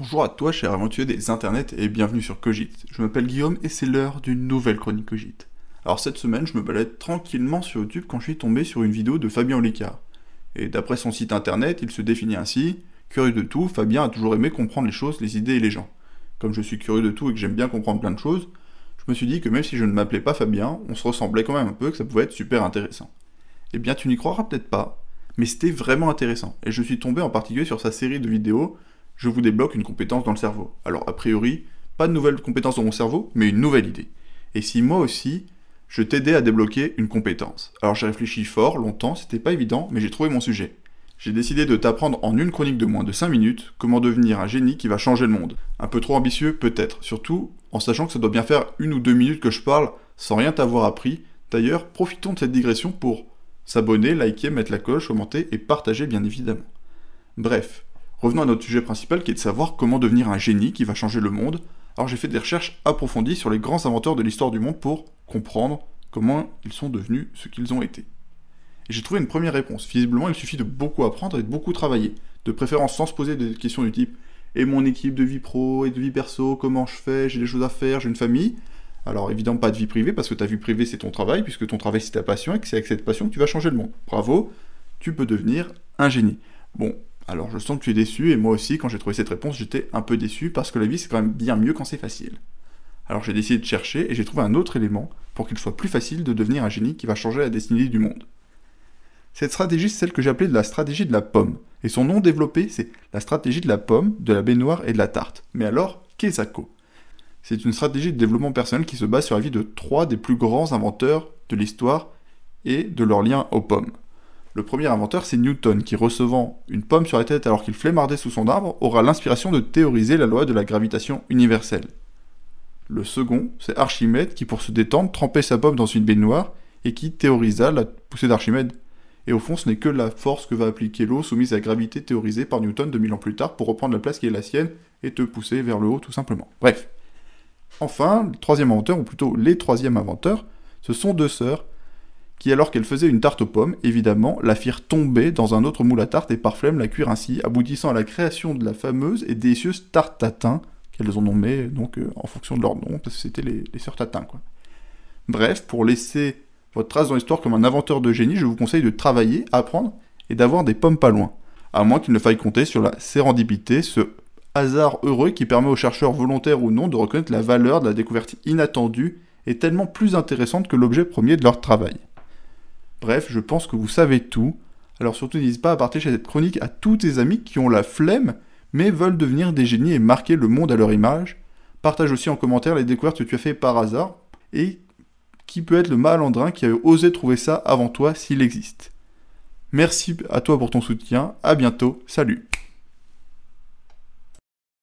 Bonjour à toi, cher aventurier des internets, et bienvenue sur Cogit. Je m'appelle Guillaume et c'est l'heure d'une nouvelle chronique Cogit. Alors cette semaine, je me balade tranquillement sur YouTube quand je suis tombé sur une vidéo de Fabien Olicard. Et d'après son site internet, il se définit ainsi Curieux de tout, Fabien a toujours aimé comprendre les choses, les idées et les gens. Comme je suis curieux de tout et que j'aime bien comprendre plein de choses, je me suis dit que même si je ne m'appelais pas Fabien, on se ressemblait quand même un peu que ça pouvait être super intéressant. Eh bien, tu n'y croiras peut-être pas, mais c'était vraiment intéressant. Et je suis tombé en particulier sur sa série de vidéos je vous débloque une compétence dans le cerveau. Alors a priori, pas de nouvelle compétence dans mon cerveau, mais une nouvelle idée. Et si moi aussi, je t'aidais à débloquer une compétence Alors j'ai réfléchi fort, longtemps, c'était pas évident, mais j'ai trouvé mon sujet. J'ai décidé de t'apprendre en une chronique de moins de 5 minutes comment devenir un génie qui va changer le monde. Un peu trop ambitieux peut-être, surtout en sachant que ça doit bien faire une ou deux minutes que je parle sans rien t'avoir appris. D'ailleurs, profitons de cette digression pour s'abonner, liker, mettre la cloche, commenter et partager bien évidemment. Bref, Revenons à notre sujet principal qui est de savoir comment devenir un génie qui va changer le monde. Alors j'ai fait des recherches approfondies sur les grands inventeurs de l'histoire du monde pour comprendre comment ils sont devenus ce qu'ils ont été. J'ai trouvé une première réponse. Visiblement, il suffit de beaucoup apprendre et de beaucoup travailler. De préférence sans se poser des questions du type et mon équipe de vie pro et de vie perso, comment je fais, j'ai des choses à faire, j'ai une famille. Alors évidemment pas de vie privée parce que ta vie privée c'est ton travail, puisque ton travail c'est ta passion et que c'est avec cette passion que tu vas changer le monde. Bravo, tu peux devenir un génie. Bon, alors je sens que tu es déçu, et moi aussi, quand j'ai trouvé cette réponse, j'étais un peu déçu, parce que la vie c'est quand même bien mieux quand c'est facile. Alors j'ai décidé de chercher, et j'ai trouvé un autre élément pour qu'il soit plus facile de devenir un génie qui va changer la destinée du monde. Cette stratégie, c'est celle que j'ai appelée la stratégie de la pomme. Et son nom développé, c'est la stratégie de la pomme, de la baignoire et de la tarte. Mais alors, qu'est-ce C'est une stratégie de développement personnel qui se base sur la vie de trois des plus grands inventeurs de l'histoire et de leur lien aux pommes. Le premier inventeur, c'est Newton, qui recevant une pomme sur la tête alors qu'il flémardait sous son arbre, aura l'inspiration de théoriser la loi de la gravitation universelle. Le second, c'est Archimède, qui pour se détendre trempait sa pomme dans une baignoire et qui théorisa la poussée d'Archimède. Et au fond, ce n'est que la force que va appliquer l'eau soumise à gravité théorisée par Newton 2000 ans plus tard pour reprendre la place qui est la sienne et te pousser vers le haut tout simplement. Bref. Enfin, le troisième inventeur, ou plutôt les troisièmes inventeurs, ce sont deux sœurs qui, alors qu'elle faisait une tarte aux pommes, évidemment, la firent tomber dans un autre moule à tarte et par flemme la cuire ainsi, aboutissant à la création de la fameuse et délicieuse tarte tatin, qu'elles ont nommée donc euh, en fonction de leur nom, parce que c'était les, sœurs tatin, quoi. Bref, pour laisser votre trace dans l'histoire comme un inventeur de génie, je vous conseille de travailler, apprendre et d'avoir des pommes pas loin. À moins qu'il ne faille compter sur la sérendipité, ce hasard heureux qui permet aux chercheurs volontaires ou non de reconnaître la valeur de la découverte inattendue et tellement plus intéressante que l'objet premier de leur travail. Bref, je pense que vous savez tout. Alors surtout n'hésite pas à partager cette chronique à tous tes amis qui ont la flemme mais veulent devenir des génies et marquer le monde à leur image. Partage aussi en commentaire les découvertes que tu as fait par hasard et qui peut être le malandrin qui a osé trouver ça avant toi s'il existe. Merci à toi pour ton soutien, à bientôt, salut